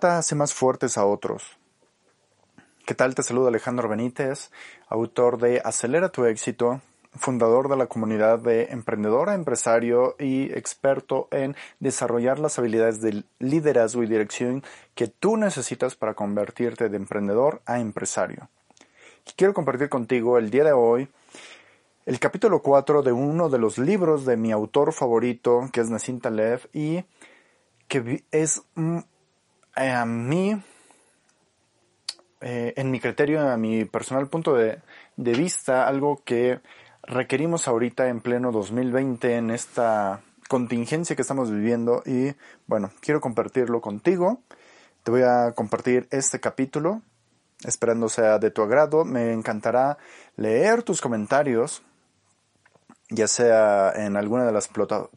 hace más fuertes a otros. ¿Qué tal? Te saluda Alejandro Benítez, autor de Acelera tu éxito, fundador de la comunidad de emprendedor empresario y experto en desarrollar las habilidades de liderazgo y dirección que tú necesitas para convertirte de emprendedor a empresario. quiero compartir contigo el día de hoy el capítulo 4 de uno de los libros de mi autor favorito, que es Nassim Taleb, y que es mm, a mí, eh, en mi criterio, a mi personal punto de, de vista, algo que requerimos ahorita en pleno 2020 en esta contingencia que estamos viviendo y bueno, quiero compartirlo contigo. Te voy a compartir este capítulo, esperando sea de tu agrado. Me encantará leer tus comentarios, ya sea en alguna de las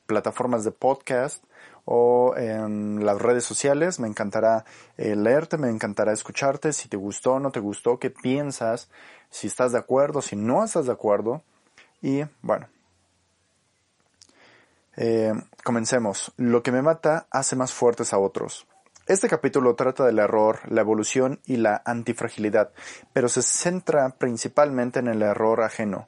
plataformas de podcast o en las redes sociales. Me encantará eh, leerte, me encantará escucharte, si te gustó, no te gustó, qué piensas, si estás de acuerdo, si no estás de acuerdo. Y bueno, eh, comencemos. Lo que me mata hace más fuertes a otros. Este capítulo trata del error, la evolución y la antifragilidad, pero se centra principalmente en el error ajeno.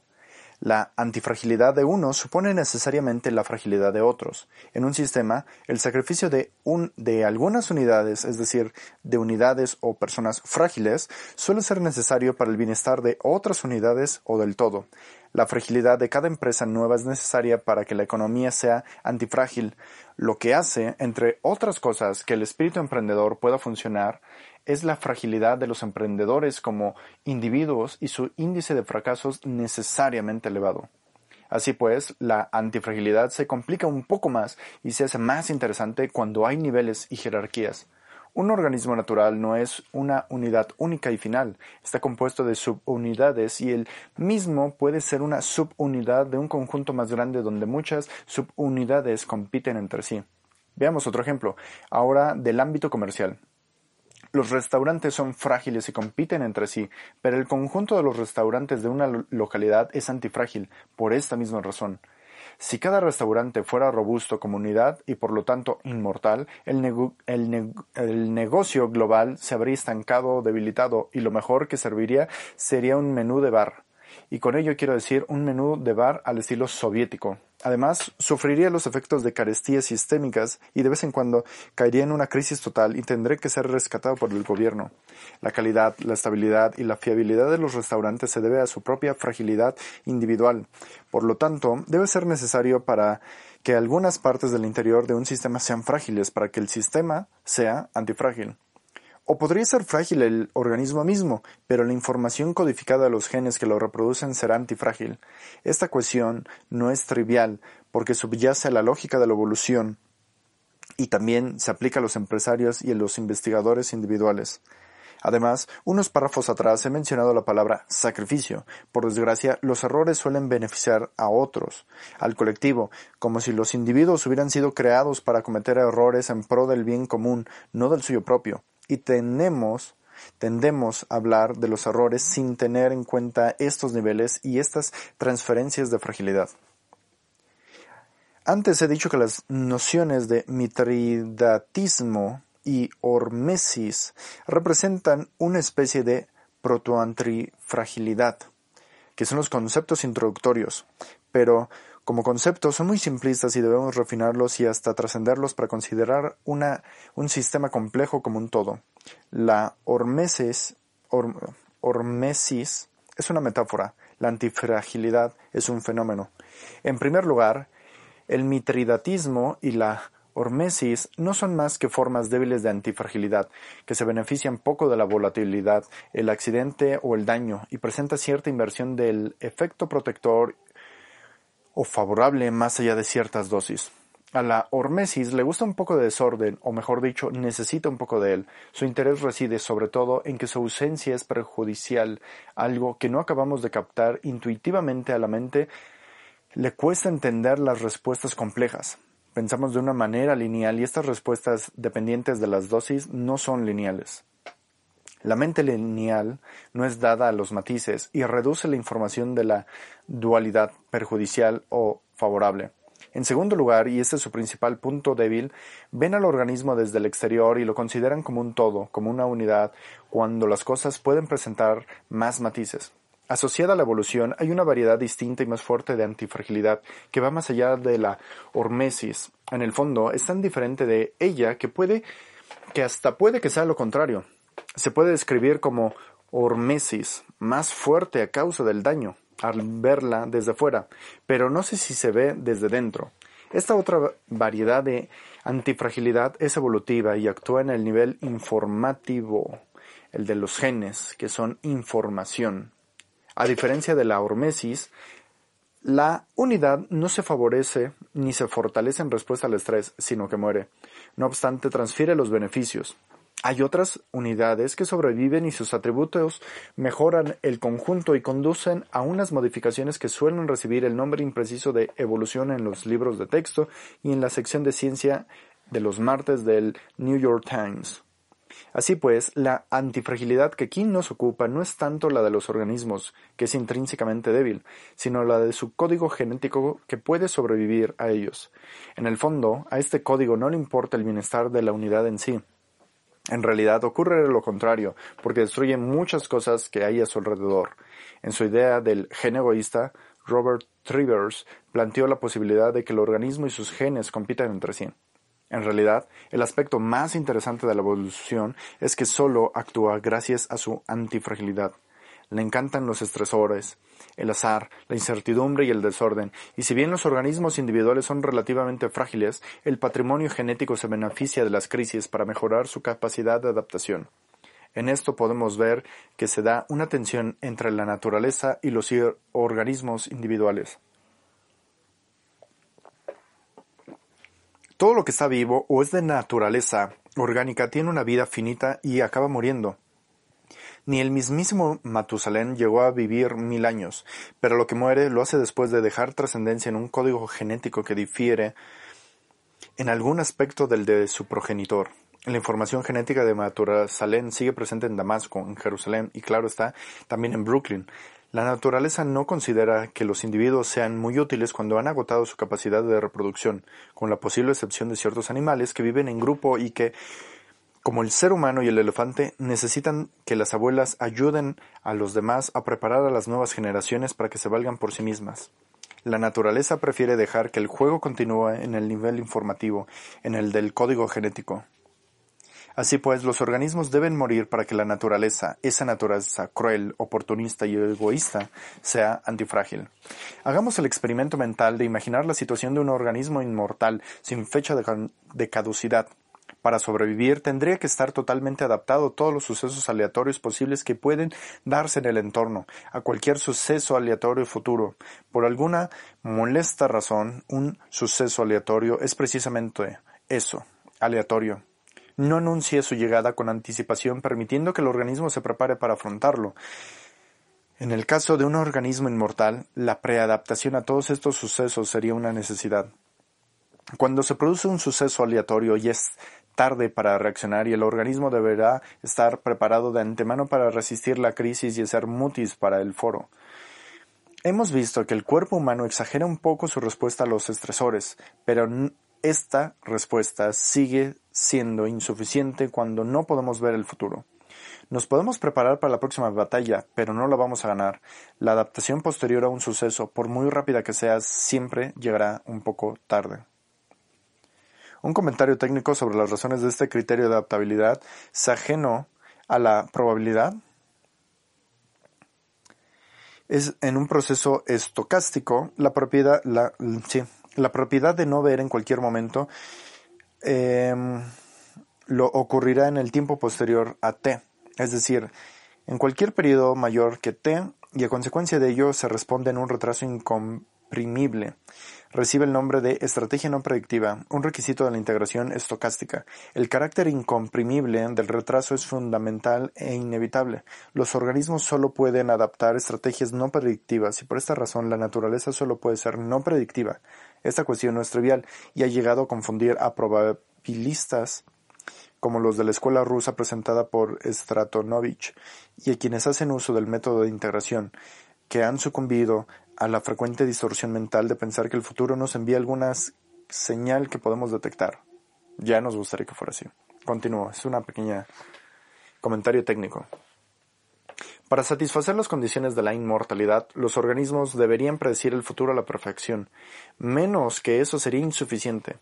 La antifragilidad de unos supone necesariamente la fragilidad de otros. En un sistema, el sacrificio de, un, de algunas unidades, es decir, de unidades o personas frágiles, suele ser necesario para el bienestar de otras unidades o del todo. La fragilidad de cada empresa nueva es necesaria para que la economía sea antifrágil, lo que hace, entre otras cosas, que el espíritu emprendedor pueda funcionar es la fragilidad de los emprendedores como individuos y su índice de fracasos necesariamente elevado. Así pues, la antifragilidad se complica un poco más y se hace más interesante cuando hay niveles y jerarquías. Un organismo natural no es una unidad única y final, está compuesto de subunidades y el mismo puede ser una subunidad de un conjunto más grande donde muchas subunidades compiten entre sí. Veamos otro ejemplo, ahora del ámbito comercial. Los restaurantes son frágiles y compiten entre sí, pero el conjunto de los restaurantes de una localidad es antifrágil, por esta misma razón. Si cada restaurante fuera robusto como unidad y por lo tanto inmortal, el, el, negocio global se habría estancado o debilitado y lo mejor que serviría sería un menú de bar. Y con ello quiero decir un menú de bar al estilo soviético, Además, sufriría los efectos de carestías sistémicas y de vez en cuando caería en una crisis total y tendré que ser rescatado por el gobierno. La calidad, la estabilidad y la fiabilidad de los restaurantes se debe a su propia fragilidad individual. Por lo tanto, debe ser necesario para que algunas partes del interior de un sistema sean frágiles para que el sistema sea antifrágil. O podría ser frágil el organismo mismo, pero la información codificada de los genes que lo reproducen será antifrágil. Esta cuestión no es trivial, porque subyace a la lógica de la evolución y también se aplica a los empresarios y a los investigadores individuales. Además, unos párrafos atrás he mencionado la palabra sacrificio. Por desgracia, los errores suelen beneficiar a otros, al colectivo, como si los individuos hubieran sido creados para cometer errores en pro del bien común, no del suyo propio y tenemos tendemos a hablar de los errores sin tener en cuenta estos niveles y estas transferencias de fragilidad. Antes he dicho que las nociones de mitridatismo y hormesis representan una especie de protoantifragilidad, que son los conceptos introductorios, pero como conceptos son muy simplistas y debemos refinarlos y hasta trascenderlos para considerar una, un sistema complejo como un todo. La hormesis, hormesis es una metáfora, la antifragilidad es un fenómeno. En primer lugar, el mitridatismo y la hormesis no son más que formas débiles de antifragilidad, que se benefician poco de la volatilidad, el accidente o el daño, y presenta cierta inversión del efecto protector o favorable más allá de ciertas dosis. A la hormesis le gusta un poco de desorden, o mejor dicho, necesita un poco de él. Su interés reside sobre todo en que su ausencia es perjudicial, algo que no acabamos de captar intuitivamente a la mente. Le cuesta entender las respuestas complejas. Pensamos de una manera lineal y estas respuestas dependientes de las dosis no son lineales. La mente lineal no es dada a los matices y reduce la información de la dualidad perjudicial o favorable. En segundo lugar, y este es su principal punto débil, ven al organismo desde el exterior y lo consideran como un todo, como una unidad, cuando las cosas pueden presentar más matices. Asociada a la evolución hay una variedad distinta y más fuerte de antifragilidad que va más allá de la hormesis. En el fondo es tan diferente de ella que puede que hasta puede que sea lo contrario. Se puede describir como hormesis, más fuerte a causa del daño al verla desde fuera, pero no sé si se ve desde dentro. Esta otra variedad de antifragilidad es evolutiva y actúa en el nivel informativo, el de los genes, que son información. A diferencia de la hormesis, la unidad no se favorece ni se fortalece en respuesta al estrés, sino que muere. No obstante, transfiere los beneficios. Hay otras unidades que sobreviven y sus atributos mejoran el conjunto y conducen a unas modificaciones que suelen recibir el nombre impreciso de evolución en los libros de texto y en la sección de ciencia de los martes del New York Times. Así pues, la antifragilidad que aquí nos ocupa no es tanto la de los organismos, que es intrínsecamente débil, sino la de su código genético que puede sobrevivir a ellos. En el fondo, a este código no le importa el bienestar de la unidad en sí, en realidad ocurre lo contrario, porque destruye muchas cosas que hay a su alrededor. En su idea del gen egoísta, Robert Trivers planteó la posibilidad de que el organismo y sus genes compitan entre sí. En realidad, el aspecto más interesante de la evolución es que solo actúa gracias a su antifragilidad. Le encantan los estresores, el azar, la incertidumbre y el desorden, y si bien los organismos individuales son relativamente frágiles, el patrimonio genético se beneficia de las crisis para mejorar su capacidad de adaptación. En esto podemos ver que se da una tensión entre la naturaleza y los organismos individuales. Todo lo que está vivo o es de naturaleza orgánica tiene una vida finita y acaba muriendo. Ni el mismísimo Matusalén llegó a vivir mil años, pero lo que muere lo hace después de dejar trascendencia en un código genético que difiere en algún aspecto del de su progenitor. La información genética de Matusalén sigue presente en Damasco, en Jerusalén y claro está, también en Brooklyn. La naturaleza no considera que los individuos sean muy útiles cuando han agotado su capacidad de reproducción, con la posible excepción de ciertos animales que viven en grupo y que como el ser humano y el elefante, necesitan que las abuelas ayuden a los demás a preparar a las nuevas generaciones para que se valgan por sí mismas. La naturaleza prefiere dejar que el juego continúe en el nivel informativo, en el del código genético. Así pues, los organismos deben morir para que la naturaleza, esa naturaleza cruel, oportunista y egoísta, sea antifrágil. Hagamos el experimento mental de imaginar la situación de un organismo inmortal sin fecha de caducidad, para sobrevivir tendría que estar totalmente adaptado a todos los sucesos aleatorios posibles que pueden darse en el entorno, a cualquier suceso aleatorio futuro. Por alguna molesta razón, un suceso aleatorio es precisamente eso, aleatorio. No anuncie su llegada con anticipación permitiendo que el organismo se prepare para afrontarlo. En el caso de un organismo inmortal, la preadaptación a todos estos sucesos sería una necesidad. Cuando se produce un suceso aleatorio y es tarde para reaccionar y el organismo deberá estar preparado de antemano para resistir la crisis y hacer mutis para el foro. Hemos visto que el cuerpo humano exagera un poco su respuesta a los estresores, pero esta respuesta sigue siendo insuficiente cuando no podemos ver el futuro. Nos podemos preparar para la próxima batalla, pero no la vamos a ganar. La adaptación posterior a un suceso, por muy rápida que sea, siempre llegará un poco tarde. Un comentario técnico sobre las razones de este criterio de adaptabilidad es ajeno a la probabilidad. Es en un proceso estocástico la propiedad, la, la propiedad de no ver en cualquier momento em, lo ocurrirá en el tiempo posterior a t, es decir, en cualquier periodo mayor que t y a consecuencia de ello se responde en un retraso recibe el nombre de estrategia no predictiva, un requisito de la integración estocástica. El carácter incomprimible del retraso es fundamental e inevitable. Los organismos solo pueden adaptar estrategias no predictivas y por esta razón la naturaleza solo puede ser no predictiva. Esta cuestión no es trivial y ha llegado a confundir a probabilistas como los de la escuela rusa presentada por Stratonovich y a quienes hacen uso del método de integración, que han sucumbido a la frecuente distorsión mental de pensar que el futuro nos envía alguna señal que podemos detectar. Ya nos gustaría que fuera así. Continúo, es una pequeña comentario técnico. Para satisfacer las condiciones de la inmortalidad, los organismos deberían predecir el futuro a la perfección. Menos que eso sería insuficiente.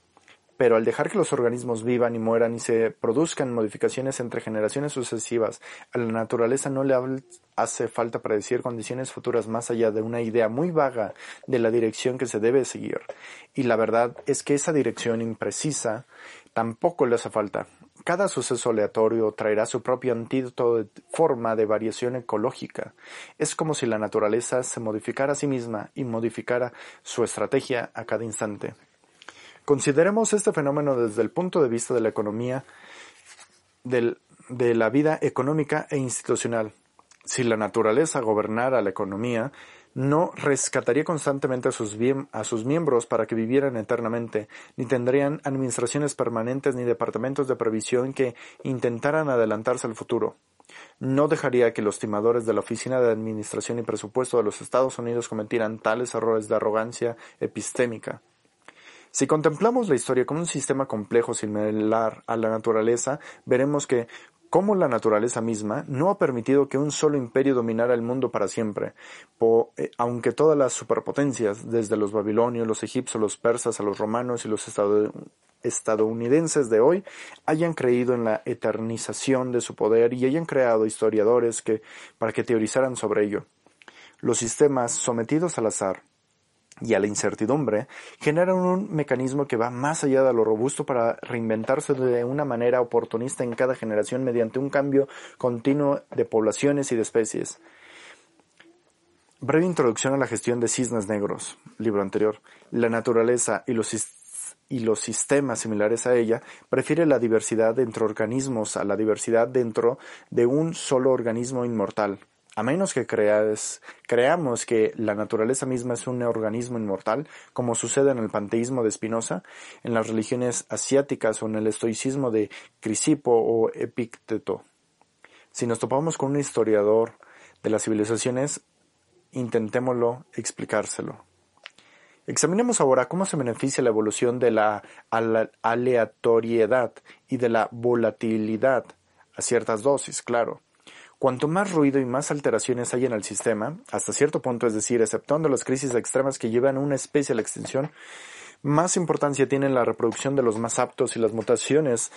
Pero al dejar que los organismos vivan y mueran y se produzcan modificaciones entre generaciones sucesivas, a la naturaleza no le hace falta predecir condiciones futuras más allá de una idea muy vaga de la dirección que se debe seguir. Y la verdad es que esa dirección imprecisa tampoco le hace falta. Cada suceso aleatorio traerá su propio antídoto de forma de variación ecológica. Es como si la naturaleza se modificara a sí misma y modificara su estrategia a cada instante. Consideremos este fenómeno desde el punto de vista de la economía, de la vida económica e institucional. Si la naturaleza gobernara la economía, no rescataría constantemente a sus, a sus, miembros para que vivieran eternamente, ni tendrían administraciones permanentes ni departamentos de previsión que intentaran adelantarse al futuro. No dejaría que los timadores de la Oficina de Administración y Presupuesto de los Estados Unidos cometieran tales errores de arrogancia epistémica. Si contemplamos la historia como un sistema complejo similar a la naturaleza, veremos que, como la naturaleza misma, no ha permitido que un solo imperio dominara el mundo para siempre, eh, aunque todas las superpotencias, desde los babilonios, los egipcios, los persas, a los romanos y los estadounidenses de hoy, hayan creído en la eternización de su poder y hayan creado historiadores que, para que teorizaran sobre ello. Los sistemas sometidos al azar, y a la incertidumbre, generan un mecanismo que va más allá de lo robusto para reinventarse de una manera oportunista en cada generación mediante un cambio continuo de poblaciones y de especies. Breve introducción a la gestión de cisnes negros, libro anterior. La naturaleza y los, y los sistemas similares a ella prefiere la diversidad entre organismos a la diversidad dentro de un solo organismo inmortal. A menos que creamos que la naturaleza misma es un organismo inmortal, como sucede en el panteísmo de Spinoza, en las religiones asiáticas o en el estoicismo de Crisipo o Epicteto. Si nos topamos con un historiador de las civilizaciones, intentémoslo explicárselo. Examinemos ahora cómo se beneficia la evolución de la aleatoriedad y de la volatilidad, a ciertas dosis, claro Cuanto más ruido y más alteraciones hay en el sistema, hasta cierto punto, es decir, exceptuando las crisis extremas que llevan una especie a la extinción, más importancia tiene la reproducción de los más aptos y las mutaciones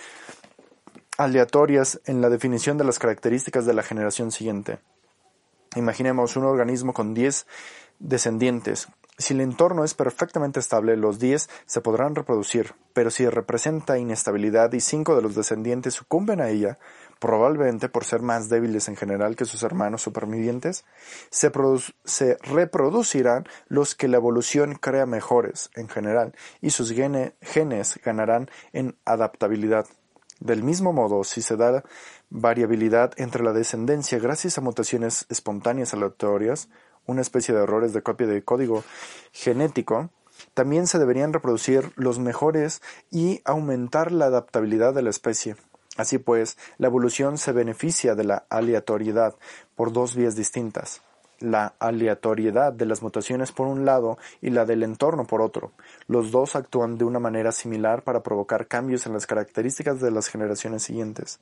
aleatorias en la definición de las características de la generación siguiente. Imaginemos un organismo con 10 descendientes. Si el entorno es perfectamente estable, los 10 se podrán reproducir, pero si representa inestabilidad y 5 de los descendientes sucumben a ella, probablemente por ser más débiles en general que sus hermanos supervivientes, se, se reproducirán los que la evolución crea mejores en general y sus genes ganarán en adaptabilidad. Del mismo modo, si se da variabilidad entre la descendencia gracias a mutaciones espontáneas aleatorias, una especie de errores de copia de código genético, también se deberían reproducir los mejores y aumentar la adaptabilidad de la especie. Así pues, la evolución se beneficia de la aleatoriedad por dos vías distintas. La aleatoriedad de las mutaciones por un lado y la del entorno por otro. Los dos actúan de una manera similar para provocar cambios en las características de las generaciones siguientes.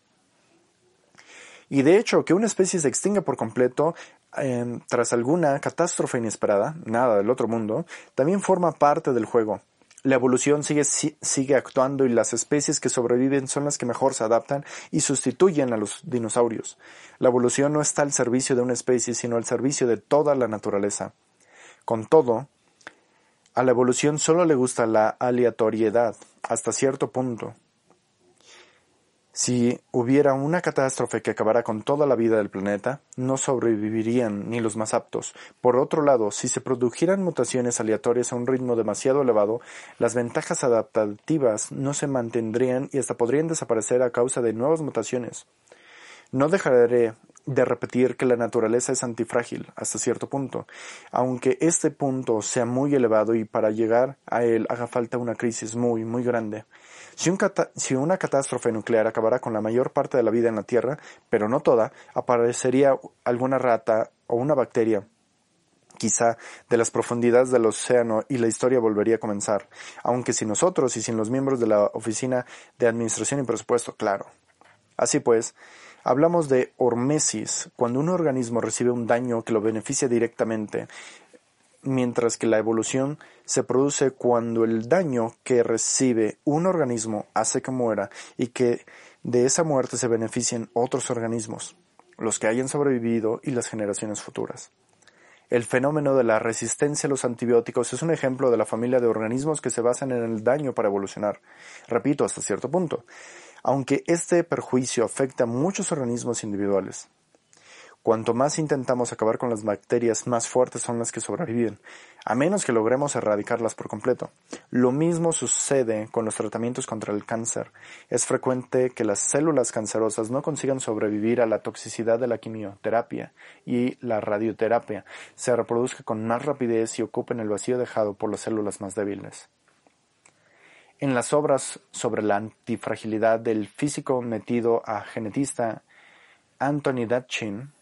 Y de hecho, que una especie se extinga por completo em, tras alguna catástrofe inesperada, nada del otro mundo, también forma parte del juego. La evolución sigue, sigue actuando y las especies que sobreviven son las que mejor se adaptan y sustituyen a los dinosaurios. La evolución no está al servicio de una especie, sino al servicio de toda la naturaleza. Con todo, a la evolución solo le gusta la aleatoriedad, hasta cierto punto. Si hubiera una catástrofe que acabara con toda la vida del planeta, no sobrevivirían ni los más aptos. Por otro lado, si se produjeran mutaciones aleatorias a un ritmo demasiado elevado, las ventajas adaptativas no se mantendrían y hasta podrían desaparecer a causa de nuevas mutaciones. No dejaré de repetir que la naturaleza es antifrágil hasta cierto punto, aunque este punto sea muy elevado y para llegar a él haga falta una crisis muy, muy grande. Si, una catástrofe nuclear acabara con la mayor parte de la vida en la Tierra, pero no toda, aparecería alguna rata o una bacteria quizá de las profundidades del océano y la historia volvería a comenzar, aunque sin nosotros y sin los miembros de la Oficina de Administración y Presupuesto, claro. Así pues, hablamos de hormesis cuando un organismo recibe un daño que lo beneficia directamente, mientras que la evolución se produce cuando el daño que recibe un organismo hace que muera y que de esa muerte se beneficien otros organismos, los que hayan sobrevivido y las generaciones futuras. El fenómeno de la resistencia a los antibióticos es un ejemplo de la familia de organismos que se basan en el daño para evolucionar. Repito, hasta cierto punto. Aunque este perjuicio afecta a muchos organismos individuales. Cuanto más intentamos acabar con las bacterias, más fuertes son las que sobreviven, a menos que logremos erradicarlas por completo. Lo mismo sucede con los tratamientos contra el cáncer. Es frecuente que las células cancerosas no consigan sobrevivir a la toxicidad de la quimioterapia y la radioterapia, se reproduzca con más rapidez y ocupen el vacío dejado por las células más débiles. En las obras sobre la antifragilidad del físico metido a genetista Anthony Datchin,